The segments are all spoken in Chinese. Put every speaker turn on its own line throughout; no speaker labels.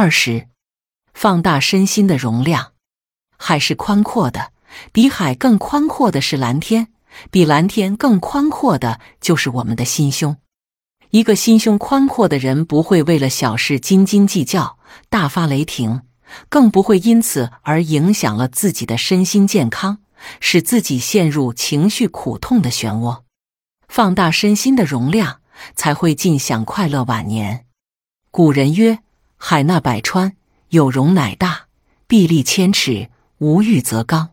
二十，放大身心的容量。海是宽阔的，比海更宽阔的是蓝天，比蓝天更宽阔的就是我们的心胸。一个心胸宽阔的人，不会为了小事斤斤计较、大发雷霆，更不会因此而影响了自己的身心健康，使自己陷入情绪苦痛的漩涡。放大身心的容量，才会尽享快乐晚年。古人曰：“海纳百川，有容乃大；壁立千尺，无欲则刚。”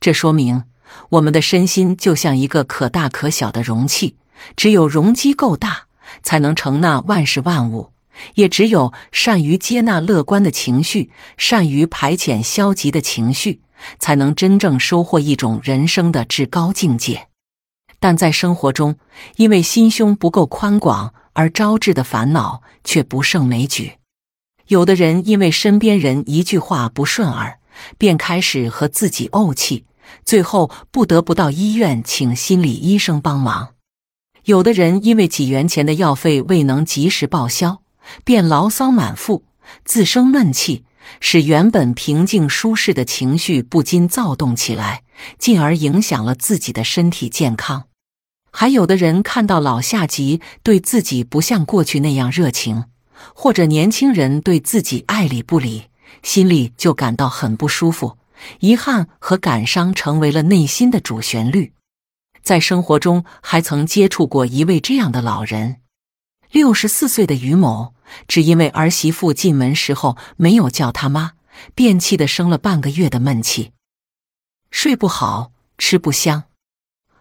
这说明我们的身心就像一个可大可小的容器，只有容积够大，才能承纳万事万物；也只有善于接纳乐观的情绪，善于排遣消极的情绪，才能真正收获一种人生的至高境界。但在生活中，因为心胸不够宽广而招致的烦恼却不胜枚举。有的人因为身边人一句话不顺耳，便开始和自己怄气，最后不得不到医院请心理医生帮忙。有的人因为几元钱的药费未能及时报销，便牢骚满腹，自生闷气，使原本平静舒适的情绪不禁躁动起来，进而影响了自己的身体健康。还有的人看到老下级对自己不像过去那样热情，或者年轻人对自己爱理不理，心里就感到很不舒服，遗憾和感伤成为了内心的主旋律。在生活中，还曾接触过一位这样的老人：六十四岁的于某，只因为儿媳妇进门时候没有叫他妈，便气得生了半个月的闷气，睡不好，吃不香。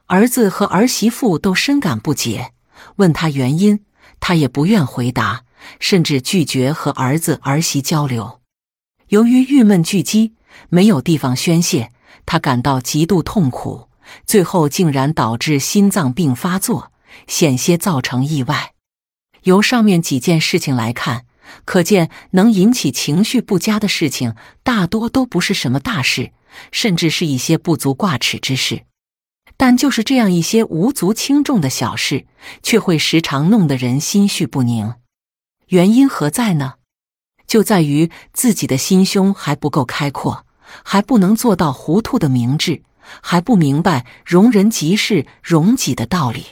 儿子和儿媳妇都深感不解，问他原因，他也不愿回答，甚至拒绝和儿子儿媳交流。由于郁闷聚积，没有地方宣泄，他感到极度痛苦，最后竟然导致心脏病发作，险些造成意外。由上面几件事情来看，可见能引起情绪不佳的事情，大多都不是什么大事，甚至是一些不足挂齿之事。但就是这样一些无足轻重的小事，却会时常弄得人心绪不宁。原因何在呢？就在于自己的心胸还不够开阔，还不能做到糊涂的明智，还不明白容人即是容己的道理。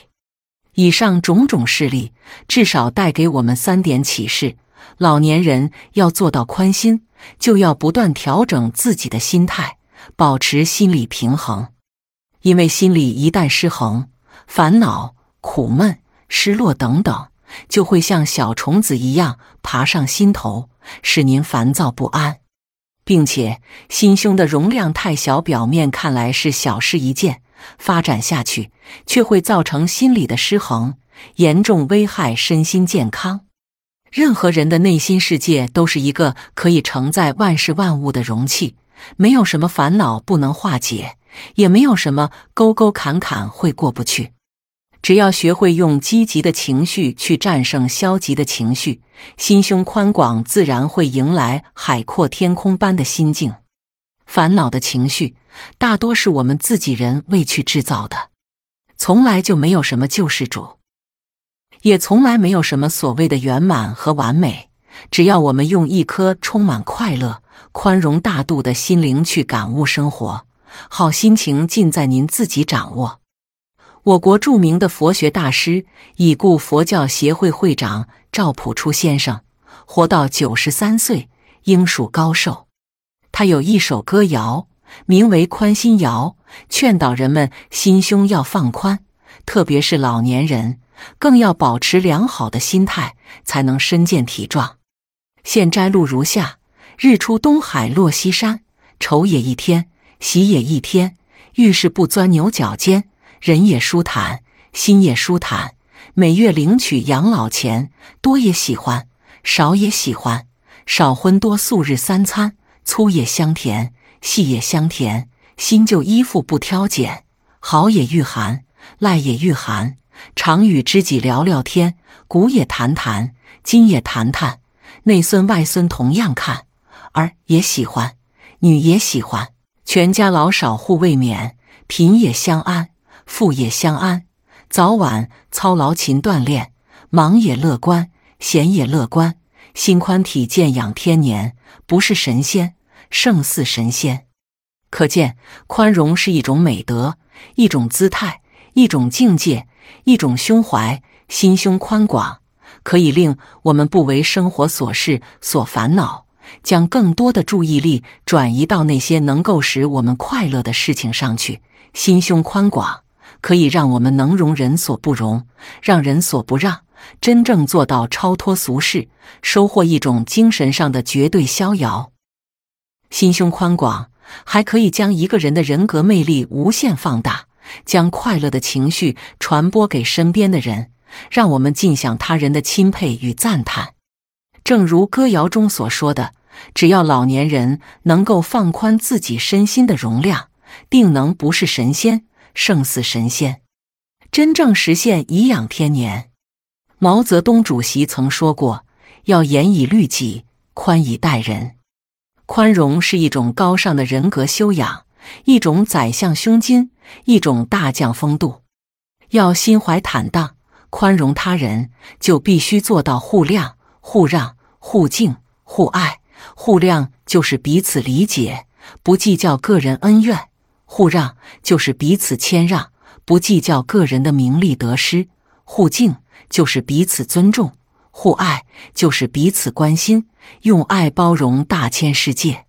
以上种种事例，至少带给我们三点启示：老年人要做到宽心，就要不断调整自己的心态，保持心理平衡。因为心理一旦失衡，烦恼、苦闷、失落等等，就会像小虫子一样爬上心头，使您烦躁不安，并且心胸的容量太小，表面看来是小事一件，发展下去却会造成心理的失衡，严重危害身心健康。任何人的内心世界都是一个可以承载万事万物的容器，没有什么烦恼不能化解。也没有什么沟沟坎坎会过不去，只要学会用积极的情绪去战胜消极的情绪，心胸宽广，自然会迎来海阔天空般的心境。烦恼的情绪大多是我们自己人为去制造的，从来就没有什么救世主，也从来没有什么所谓的圆满和完美。只要我们用一颗充满快乐、宽容大度的心灵去感悟生活。好心情尽在您自己掌握。我国著名的佛学大师、已故佛教协会会长赵朴初先生，活到九十三岁，应属高寿。他有一首歌谣，名为《宽心谣》，劝导人们心胸要放宽，特别是老年人，更要保持良好的心态，才能身健体壮。现摘录如下：日出东海落西山，愁也一天。喜也一天，遇事不钻牛角尖，人也舒坦，心也舒坦。每月领取养老钱，多也喜欢，少也喜欢。少荤多素日三餐，粗也香甜，细也香甜。新旧衣服不挑拣，好也御寒，赖也御寒。常与知己聊聊天，古也谈谈，今也谈谈。内孙外孙同样看，儿也喜欢，女也喜欢。全家老少互慰勉，贫也相安，富也相安。早晚操劳勤锻炼，忙也乐观，闲也乐观。心宽体健养天年，不是神仙，胜似神仙。可见，宽容是一种美德，一种姿态，一种境界，一种胸怀。心胸宽广，可以令我们不为生活琐事所烦恼，将更多的注意力转移到那些能够使我们快乐的事情上去。心胸宽广，可以让我们能容人所不容，让人所不让，真正做到超脱俗世，收获一种精神上的绝对逍遥。心胸宽广。还可以将一个人的人格魅力无限放大，将快乐的情绪传播给身边的人，让我们尽享他人的钦佩与赞叹。正如歌谣中所说的：“只要老年人能够放宽自己身心的容量，定能不是神仙，胜似神仙，真正实现颐养天年。”毛泽东主席曾说过：“要严以律己，宽以待人。”宽容是一种高尚的人格修养，一种宰相胸襟，一种大将风度。要心怀坦荡，宽容他人，就必须做到互谅、互让、互敬、互爱。互谅就是彼此理解，不计较个人恩怨；互让就是彼此谦让，不计较个人的名利得失；互敬就是彼此尊重。互爱就是彼此关心，用爱包容大千世界。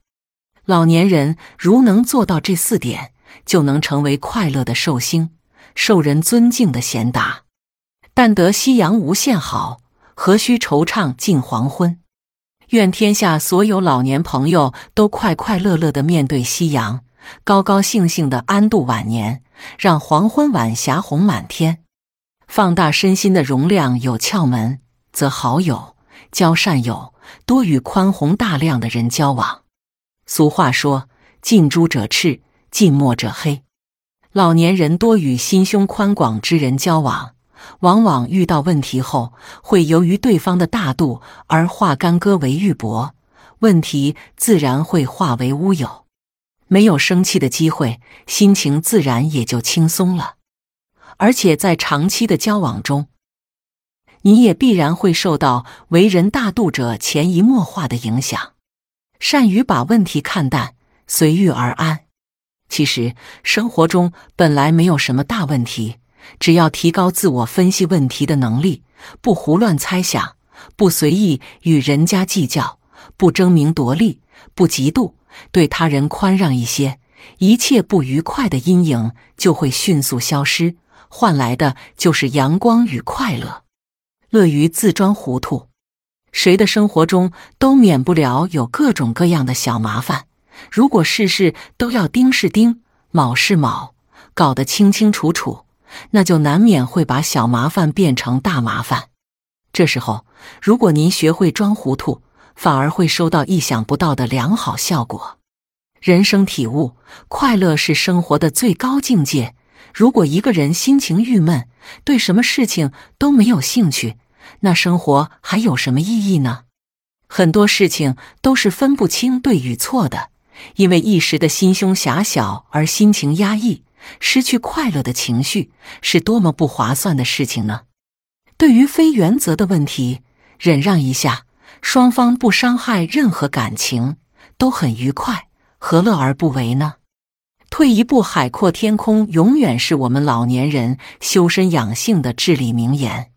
老年人如能做到这四点，就能成为快乐的寿星，受人尊敬的贤达。但得夕阳无限好，何须惆怅尽黄昏？愿天下所有老年朋友都快快乐乐的面对夕阳，高高兴兴的安度晚年，让黄昏晚霞红满天。放大身心的容量有窍门。则好友交善友，多与宽宏大量的人交往。俗话说：“近朱者赤，近墨者黑。”老年人多与心胸宽广之人交往，往往遇到问题后，会由于对方的大度而化干戈为玉帛，问题自然会化为乌有。没有生气的机会，心情自然也就轻松了。而且在长期的交往中，你也必然会受到为人大度者潜移默化的影响，善于把问题看淡，随遇而安。其实生活中本来没有什么大问题，只要提高自我分析问题的能力，不胡乱猜想，不随意与人家计较，不争名夺利，不嫉妒，对他人宽让一些，一切不愉快的阴影就会迅速消失，换来的就是阳光与快乐。乐于自装糊涂，谁的生活中都免不了有各种各样的小麻烦。如果事事都要丁是丁，卯是卯，搞得清清楚楚，那就难免会把小麻烦变成大麻烦。这时候，如果您学会装糊涂，反而会收到意想不到的良好效果。人生体悟：快乐是生活的最高境界。如果一个人心情郁闷，对什么事情都没有兴趣，那生活还有什么意义呢？很多事情都是分不清对与错的，因为一时的心胸狭小而心情压抑，失去快乐的情绪，是多么不划算的事情呢？对于非原则的问题，忍让一下，双方不伤害任何感情，都很愉快，何乐而不为呢？退一步，海阔天空永远是我们老年人修身养性的至理名言。